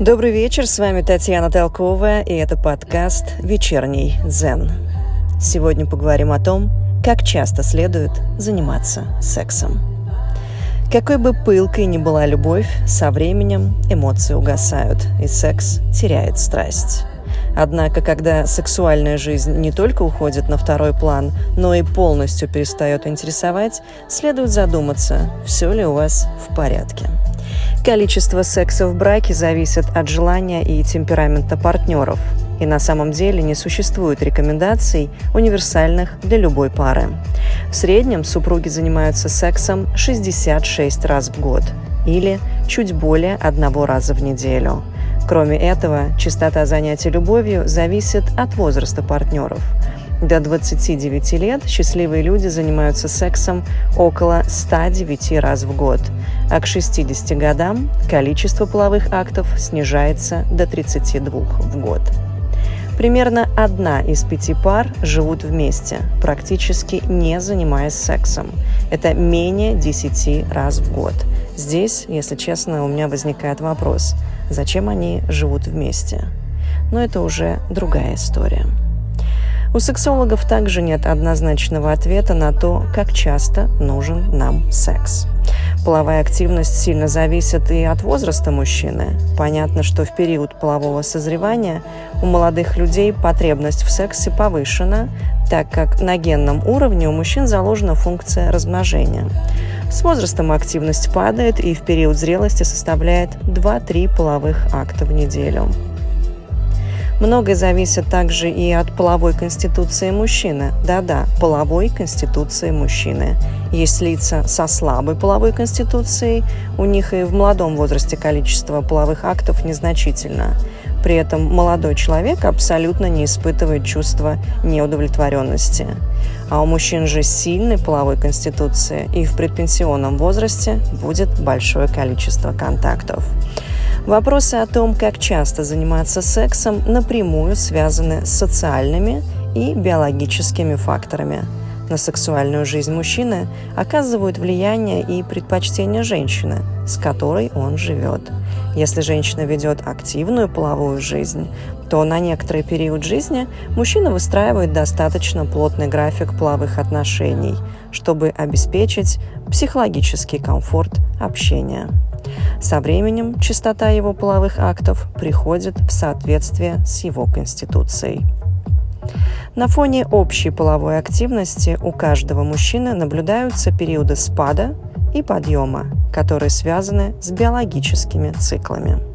Добрый вечер, с вами Татьяна Толкова, и это подкаст «Вечерний дзен». Сегодня поговорим о том, как часто следует заниматься сексом. Какой бы пылкой ни была любовь, со временем эмоции угасают, и секс теряет страсть. Однако, когда сексуальная жизнь не только уходит на второй план, но и полностью перестает интересовать, следует задуматься, все ли у вас в порядке. Количество секса в браке зависит от желания и темперамента партнеров. И на самом деле не существует рекомендаций, универсальных для любой пары. В среднем супруги занимаются сексом 66 раз в год или чуть более одного раза в неделю. Кроме этого, частота занятий любовью зависит от возраста партнеров – до 29 лет счастливые люди занимаются сексом около 109 раз в год, а к 60 годам количество половых актов снижается до 32 в год. Примерно одна из пяти пар живут вместе, практически не занимаясь сексом. Это менее 10 раз в год. Здесь, если честно, у меня возникает вопрос, зачем они живут вместе? Но это уже другая история. У сексологов также нет однозначного ответа на то, как часто нужен нам секс. Половая активность сильно зависит и от возраста мужчины. Понятно, что в период полового созревания у молодых людей потребность в сексе повышена, так как на генном уровне у мужчин заложена функция размножения. С возрастом активность падает и в период зрелости составляет 2-3 половых акта в неделю. Многое зависит также и от половой конституции мужчины. Да-да, половой конституции мужчины. Есть лица со слабой половой конституцией, у них и в молодом возрасте количество половых актов незначительно. При этом молодой человек абсолютно не испытывает чувства неудовлетворенности. А у мужчин же сильной половой конституции, и в предпенсионном возрасте будет большое количество контактов. Вопросы о том, как часто заниматься сексом, напрямую связаны с социальными и биологическими факторами. На сексуальную жизнь мужчины оказывают влияние и предпочтения женщины, с которой он живет. Если женщина ведет активную половую жизнь, то на некоторый период жизни мужчина выстраивает достаточно плотный график половых отношений, чтобы обеспечить психологический комфорт общения. Со временем частота его половых актов приходит в соответствие с его конституцией. На фоне общей половой активности у каждого мужчины наблюдаются периоды спада и подъема, которые связаны с биологическими циклами.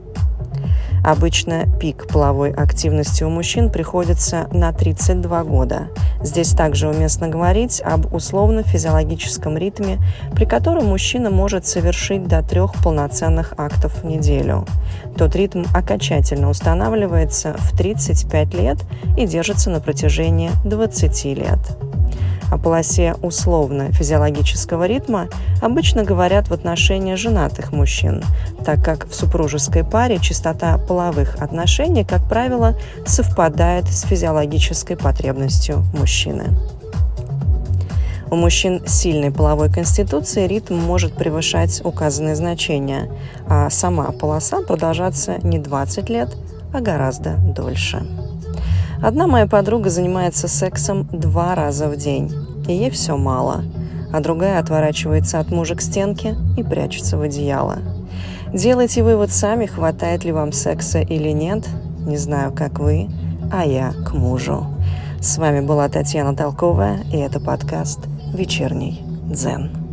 Обычно пик половой активности у мужчин приходится на 32 года. Здесь также уместно говорить об условно-физиологическом ритме, при котором мужчина может совершить до трех полноценных актов в неделю. Тот ритм окончательно устанавливается в 35 лет и держится на протяжении 20 лет. О полосе условно-физиологического ритма обычно говорят в отношении женатых мужчин, так как в супружеской паре частота половых отношений, как правило, совпадает с физиологической потребностью мужчины. У мужчин сильной половой конституцией ритм может превышать указанные значения, а сама полоса продолжаться не 20 лет, а гораздо дольше. Одна моя подруга занимается сексом два раза в день, и ей все мало, а другая отворачивается от мужа к стенке и прячется в одеяло. Делайте вывод сами, хватает ли вам секса или нет. Не знаю, как вы, а я к мужу. С вами была Татьяна Толковая, и это подкаст «Вечерний дзен».